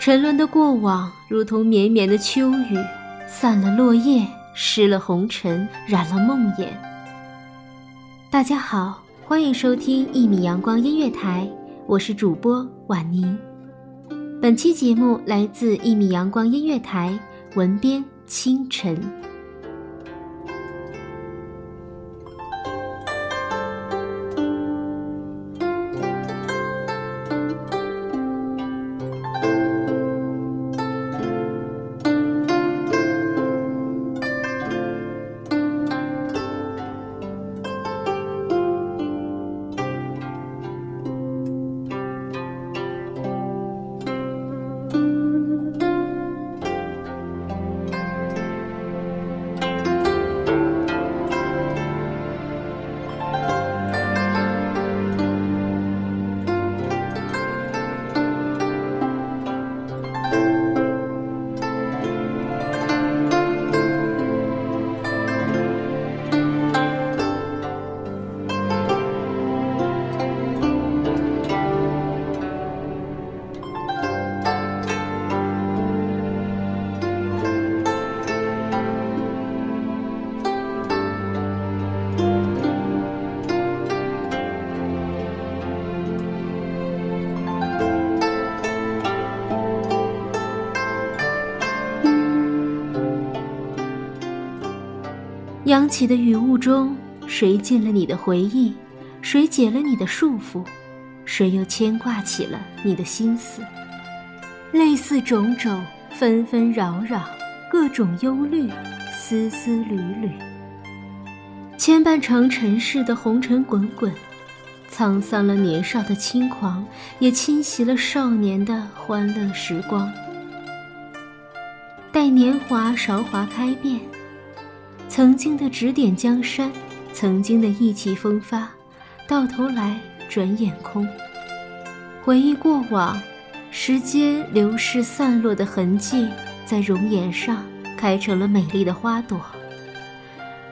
沉沦的过往，如同绵绵的秋雨，散了落叶，湿了红尘，染了梦魇。大家好，欢迎收听一米阳光音乐台，我是主播婉宁。本期节目来自一米阳光音乐台，文编清晨。扬起的雨雾中，谁进了你的回忆？谁解了你的束缚？谁又牵挂起了你的心思？类似种种，纷纷扰扰，各种忧虑，丝丝缕缕，牵绊成尘世的红尘滚滚，沧桑了年少的轻狂，也侵袭了少年的欢乐时光。待年华韶华开遍。曾经的指点江山，曾经的意气风发，到头来转眼空。回忆过往，时间流逝散落的痕迹，在容颜上开成了美丽的花朵。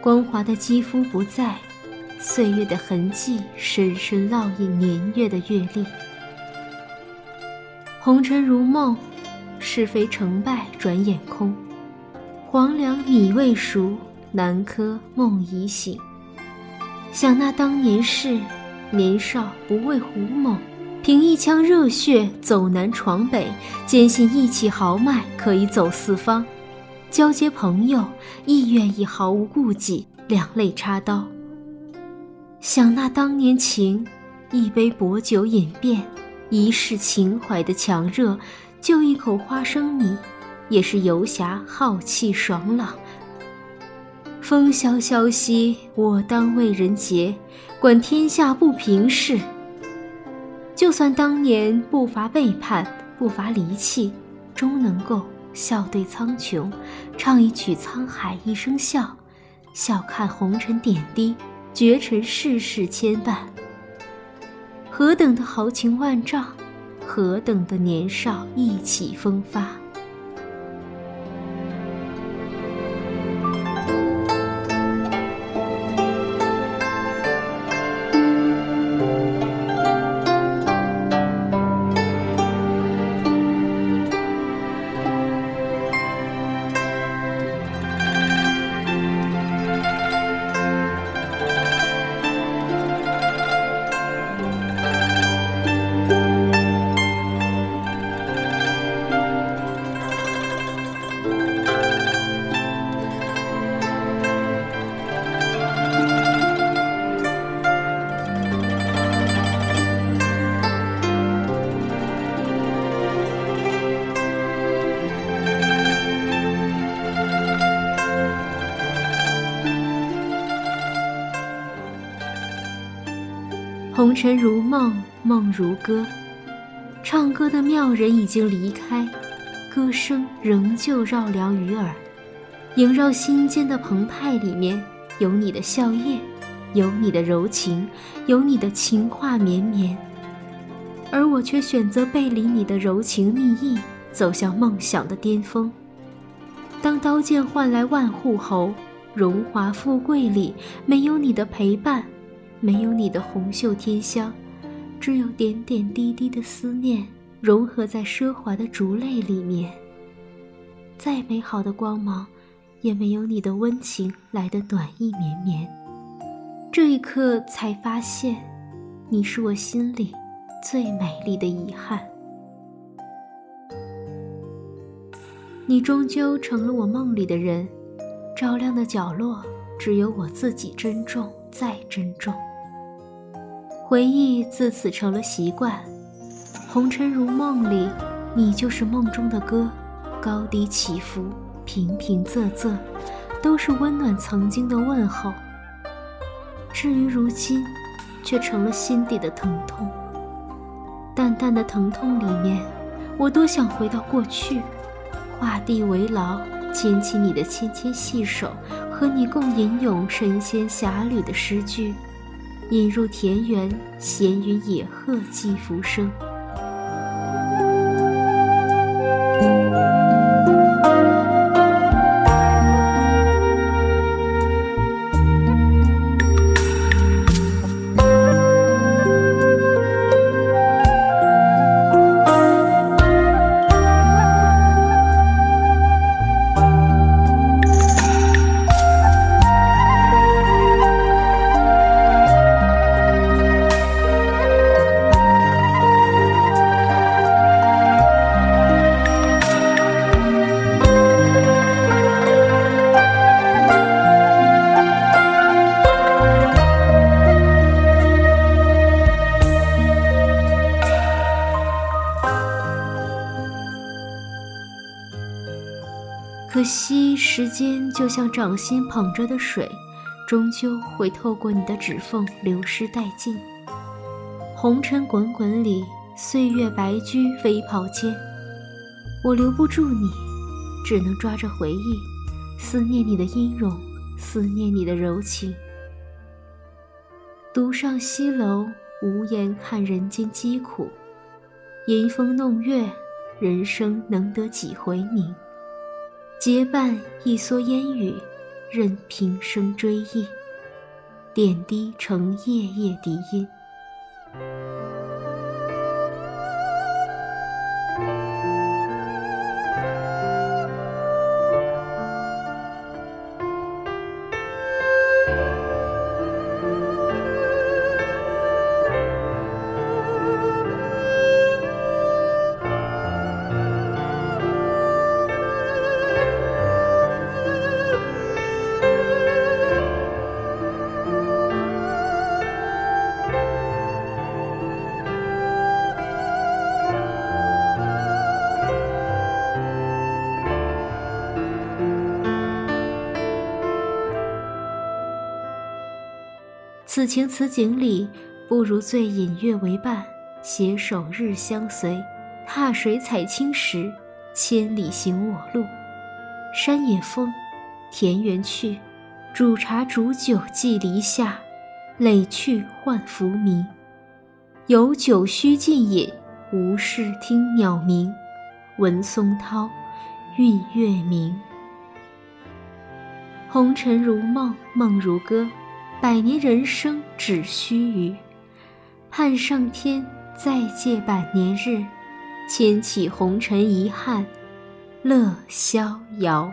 光滑的肌肤不在，岁月的痕迹深深烙印年月的阅历。红尘如梦，是非成败转眼空。黄粱米未熟。南柯梦已醒，想那当年事，年少不畏虎猛，凭一腔热血走南闯北，坚信义气豪迈可以走四方，交结朋友亦愿意毫无顾忌，两肋插刀。想那当年情，一杯薄酒饮遍，一世情怀的强热，就一口花生米，也是游侠浩气爽朗。风萧萧兮，我当为人杰，管天下不平事。就算当年不乏背叛，不乏离弃，终能够笑对苍穹，唱一曲沧海一声笑，笑看红尘点滴，绝尘世事牵绊。何等的豪情万丈，何等的年少意气风发。红尘如梦，梦如歌。唱歌的妙人已经离开，歌声仍旧绕梁于耳。萦绕心间的澎湃里面，有你的笑靥，有你的柔情，有你的情话绵绵。而我却选择背离你的柔情蜜意，走向梦想的巅峰。当刀剑换来万户侯，荣华富贵里没有你的陪伴。没有你的红袖添香，只有点点滴滴的思念融合在奢华的烛泪里面。再美好的光芒，也没有你的温情来的暖意绵绵。这一刻才发现，你是我心里最美丽的遗憾。你终究成了我梦里的人，照亮的角落，只有我自己珍重再珍重。回忆自此成了习惯，红尘如梦里，你就是梦中的歌，高低起伏，平平仄仄，都是温暖曾经的问候。至于如今，却成了心底的疼痛。淡淡的疼痛里面，我多想回到过去，画地为牢，牵起你的纤纤细手，和你共吟咏神仙侠侣的诗句。引入田园，闲云野鹤寄浮生。可惜，时间就像掌心捧着的水，终究会透过你的指缝流失殆尽。红尘滚滚里，岁月白驹飞跑间，我留不住你，只能抓着回忆，思念你的音容，思念你的柔情。独上西楼，无言看人间疾苦，吟风弄月，人生能得几回明？结伴一蓑烟雨，任平生追忆，点滴成夜夜笛音。此情此景里，不如醉饮月为伴，携手日相随，踏水采青石，千里行我路。山野风，田园趣，煮茶煮酒寄篱下，累去换浮名。有酒须尽饮，无事听鸟鸣。闻松涛，韵月明。红尘如梦，梦如歌，百年人生只须臾。盼上天再借百年日，千起红尘遗憾，乐逍遥。